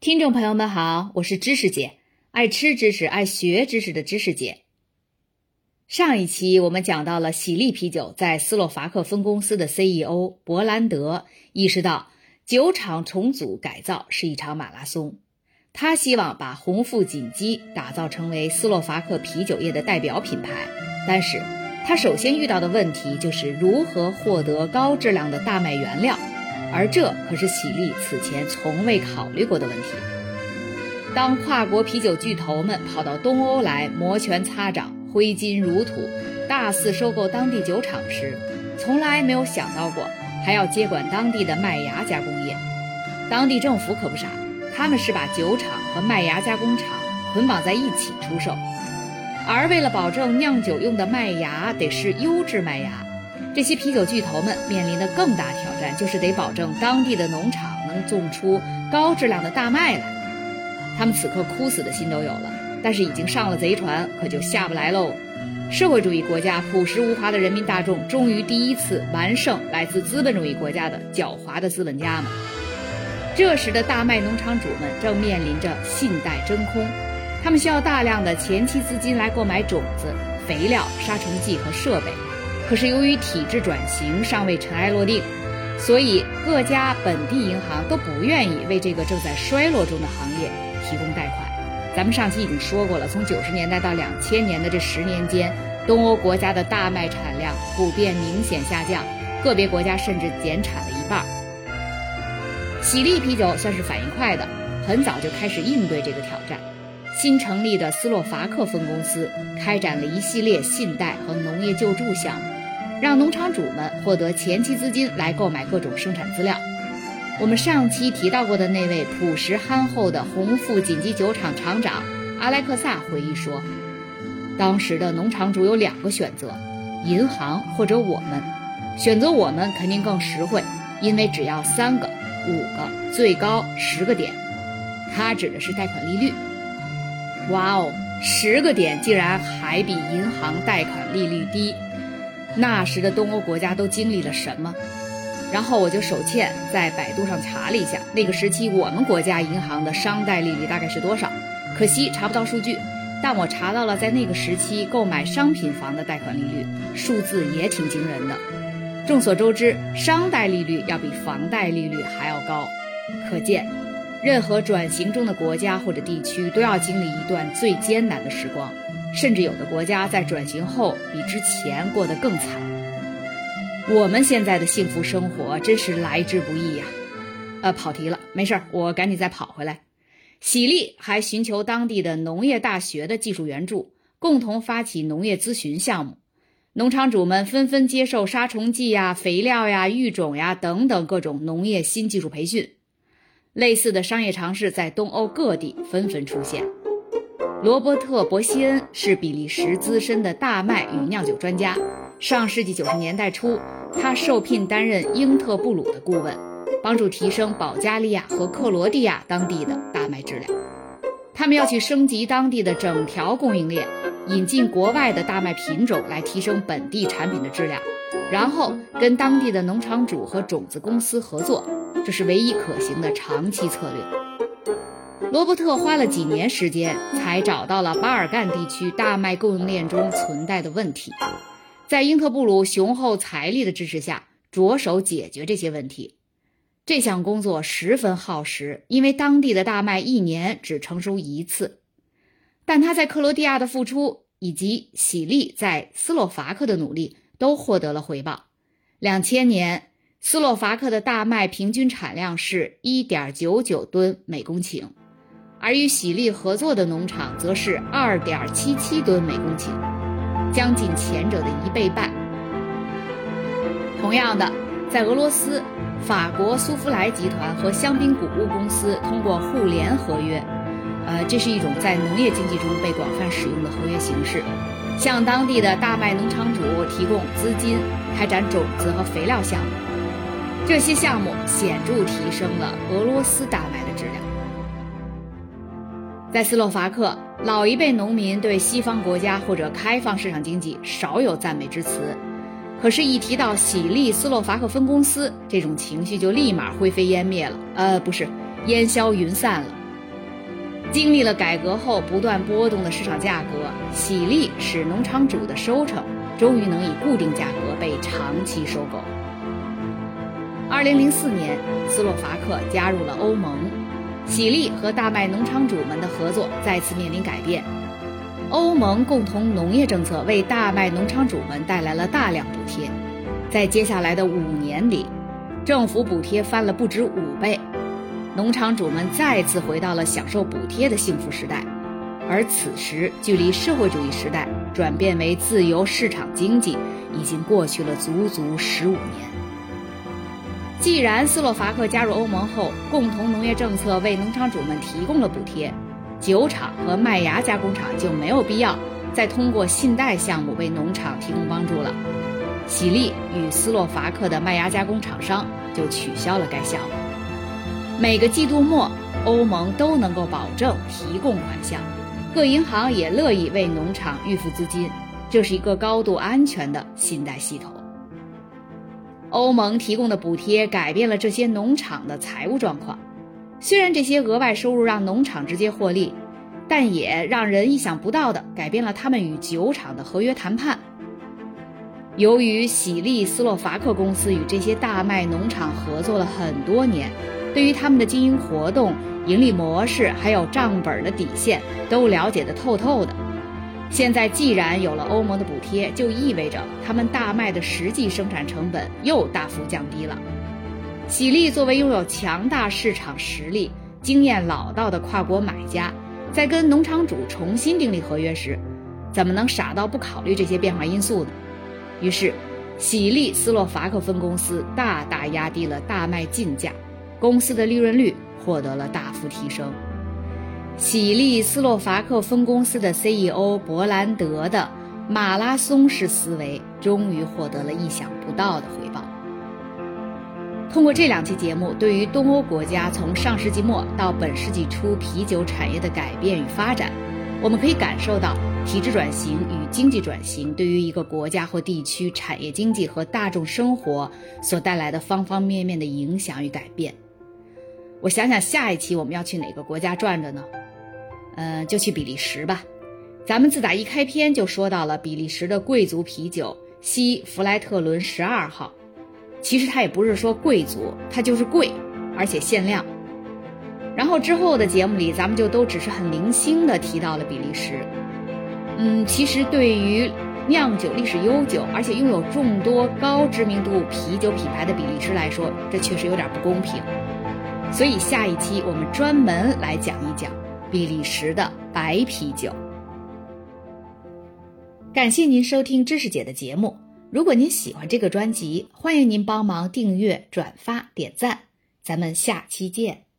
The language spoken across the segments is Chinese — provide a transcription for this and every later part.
听众朋友们好，我是知识姐，爱吃知识、爱学知识的知识姐。上一期我们讲到了喜力啤酒在斯洛伐克分公司的 CEO 伯兰德意识到酒厂重组改造是一场马拉松，他希望把红富锦鸡打造成为斯洛伐克啤酒业的代表品牌，但是他首先遇到的问题就是如何获得高质量的大麦原料。而这可是喜力此前从未考虑过的问题。当跨国啤酒巨头们跑到东欧来摩拳擦掌、挥金如土，大肆收购当地酒厂时，从来没有想到过还要接管当地的麦芽加工业。当地政府可不傻，他们是把酒厂和麦芽加工厂捆绑在一起出售，而为了保证酿酒用的麦芽得是优质麦芽。这些啤酒巨头们面临的更大挑就是得保证当地的农场能种出高质量的大麦来。他们此刻哭死的心都有了，但是已经上了贼船，可就下不来喽。社会主义国家朴实无华的人民大众，终于第一次完胜来自资本主义国家的狡猾的资本家们。这时的大麦农场主们正面临着信贷真空，他们需要大量的前期资金来购买种子、肥料、杀虫剂和设备。可是由于体制转型尚未尘埃落定，所以各家本地银行都不愿意为这个正在衰落中的行业提供贷款。咱们上期已经说过了，从九十年代到两千年的这十年间，东欧国家的大麦产量普遍明显下降，个别国家甚至减产了一半。喜力啤酒算是反应快的，很早就开始应对这个挑战。新成立的斯洛伐克分公司开展了一系列信贷和农业救助项目。让农场主们获得前期资金来购买各种生产资料。我们上期提到过的那位朴实憨厚的红富锦鸡酒厂厂长阿莱克萨回忆说，当时的农场主有两个选择：银行或者我们。选择我们肯定更实惠，因为只要三个、五个，最高十个点。他指的是贷款利率。哇哦，十个点竟然还比银行贷款利率低！那时的东欧国家都经历了什么？然后我就手欠在百度上查了一下，那个时期我们国家银行的商贷利率大概是多少？可惜查不到数据，但我查到了在那个时期购买商品房的贷款利率，数字也挺惊人的。众所周知，商贷利率要比房贷利率还要高，可见，任何转型中的国家或者地区都要经历一段最艰难的时光。甚至有的国家在转型后比之前过得更惨。我们现在的幸福生活真是来之不易呀！呃，跑题了，没事儿，我赶紧再跑回来。喜力还寻求当地的农业大学的技术援助，共同发起农业咨询项目。农场主们纷纷接受杀虫剂呀、肥料呀、育种呀等等各种农业新技术培训。类似的商业尝试在东欧各地纷纷出现。罗伯特·伯希恩是比利时资深的大麦与酿酒专家。上世纪九十年代初，他受聘担任英特布鲁的顾问，帮助提升保加利亚和克罗地亚当地的大麦质量。他们要去升级当地的整条供应链，引进国外的大麦品种来提升本地产品的质量，然后跟当地的农场主和种子公司合作，这是唯一可行的长期策略。罗伯特花了几年时间，才找到了巴尔干地区大麦供应链中存在的问题，在英特布鲁雄厚财力的支持下，着手解决这些问题。这项工作十分耗时，因为当地的大麦一年只成熟一次。但他在克罗地亚的付出以及喜力在斯洛伐克的努力都获得了回报。两千年，斯洛伐克的大麦平均产量是一点九九吨每公顷。而与喜力合作的农场则是二点七七吨每公顷，将近前者的一倍半。同样的，在俄罗斯，法国苏夫莱集团和香槟谷物公司通过互联合约，呃，这是一种在农业经济中被广泛使用的合约形式，向当地的大麦农场主提供资金，开展种子和肥料项目。这些项目显著提升了俄罗斯大麦的质量。在斯洛伐克，老一辈农民对西方国家或者开放市场经济少有赞美之词，可是，一提到喜力斯洛伐克分公司，这种情绪就立马灰飞烟灭了。呃，不是，烟消云散了。经历了改革后不断波动的市场价格，喜力使农场主的收成终于能以固定价格被长期收购。二零零四年，斯洛伐克加入了欧盟，喜力和大麦农场主们的合作再次面临改变。欧盟共同农业政策为大麦农场主们带来了大量补贴，在接下来的五年里，政府补贴翻了不止五倍。农场主们再次回到了享受补贴的幸福时代，而此时距离社会主义时代转变为自由市场经济已经过去了足足十五年。既然斯洛伐克加入欧盟后，共同农业政策为农场主们提供了补贴，酒厂和麦芽加工厂就没有必要再通过信贷项目为农场提供帮助了。喜力与斯洛伐克的麦芽加工厂商就取消了该项目。每个季度末，欧盟都能够保证提供款项，各银行也乐意为农场预付资金，这是一个高度安全的信贷系统。欧盟提供的补贴改变了这些农场的财务状况，虽然这些额外收入让农场直接获利，但也让人意想不到的改变了他们与酒厂的合约谈判。由于喜力斯洛伐克公司与这些大麦农场合作了很多年。对于他们的经营活动、盈利模式，还有账本的底线，都了解得透透的。现在既然有了欧盟的补贴，就意味着他们大麦的实际生产成本又大幅降低了。喜力作为拥有强大市场实力、经验老道的跨国买家，在跟农场主重新订立合约时，怎么能傻到不考虑这些变化因素呢？于是，喜力斯洛伐克分公司大大压低了大麦进价。公司的利润率获得了大幅提升，喜力斯洛伐克分公司的 CEO 伯兰德的马拉松式思维终于获得了意想不到的回报。通过这两期节目，对于东欧国家从上世纪末到本世纪初啤酒产业的改变与发展，我们可以感受到体制转型与经济转型对于一个国家或地区产业经济和大众生活所带来的方方面面的影响与改变。我想想，下一期我们要去哪个国家转转呢？嗯，就去比利时吧。咱们自打一开篇就说到了比利时的贵族啤酒西弗莱特伦十二号，其实它也不是说贵族，它就是贵，而且限量。然后之后的节目里，咱们就都只是很零星的提到了比利时。嗯，其实对于酿酒历史悠久，而且拥有众多高知名度啤酒品牌的比利时来说，这确实有点不公平。所以下一期我们专门来讲一讲比利时的白啤酒。感谢您收听知识姐的节目。如果您喜欢这个专辑，欢迎您帮忙订阅、转发、点赞。咱们下期见。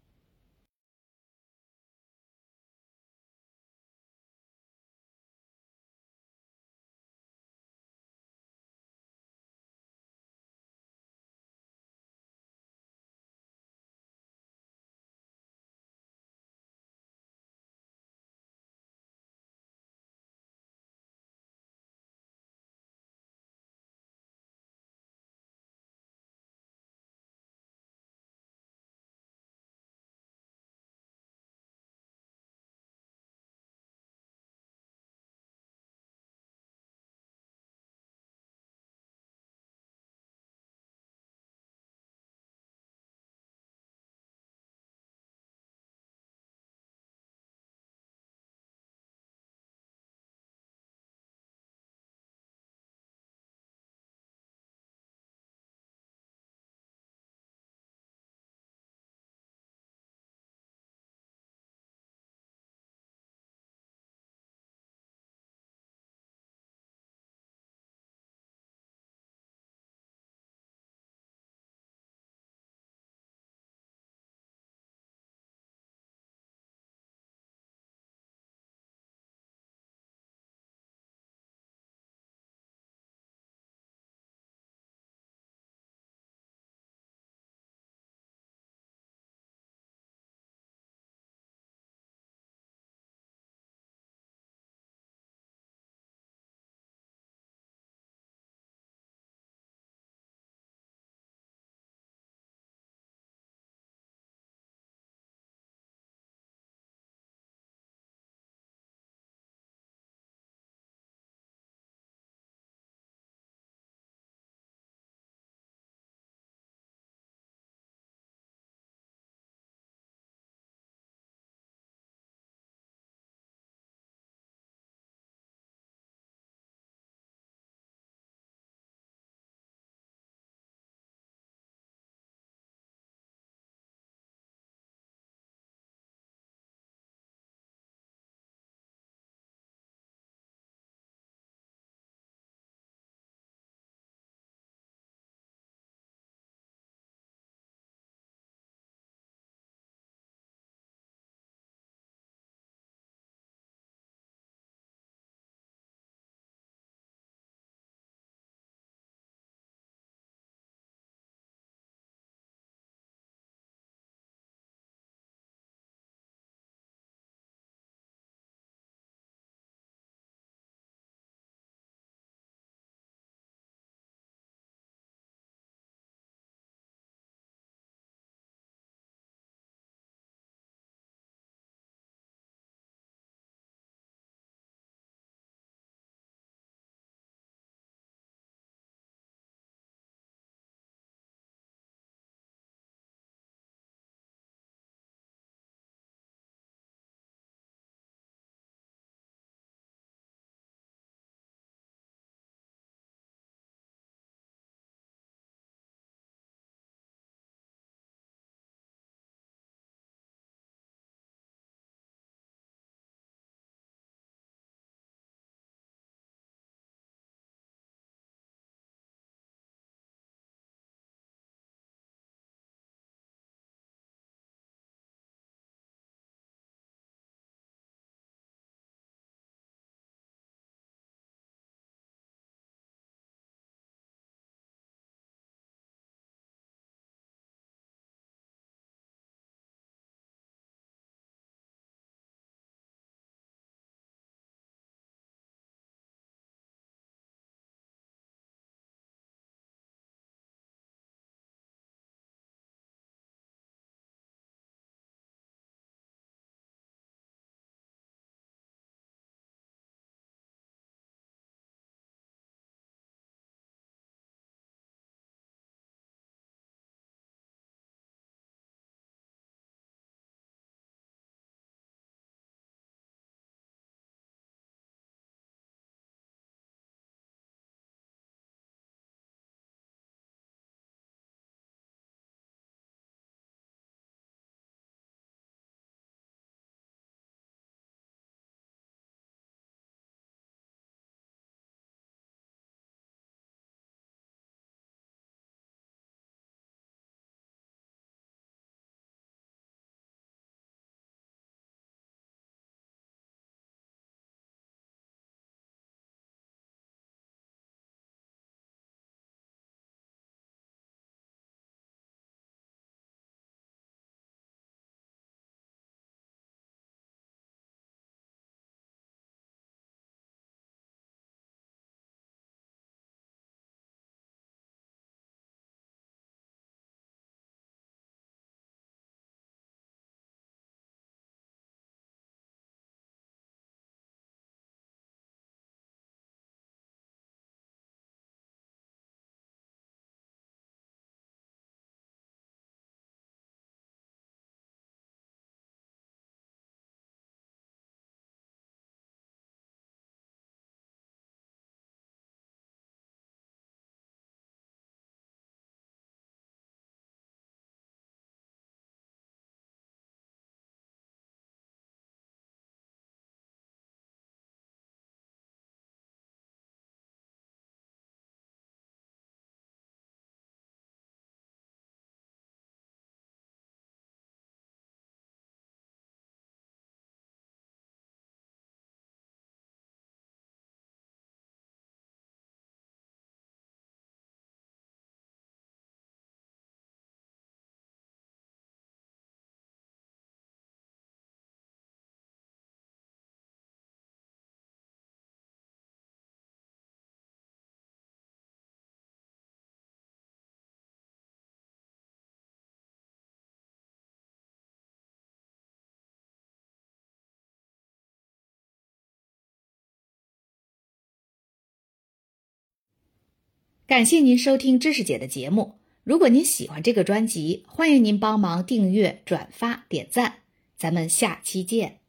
感谢您收听知识姐的节目。如果您喜欢这个专辑，欢迎您帮忙订阅、转发、点赞。咱们下期见。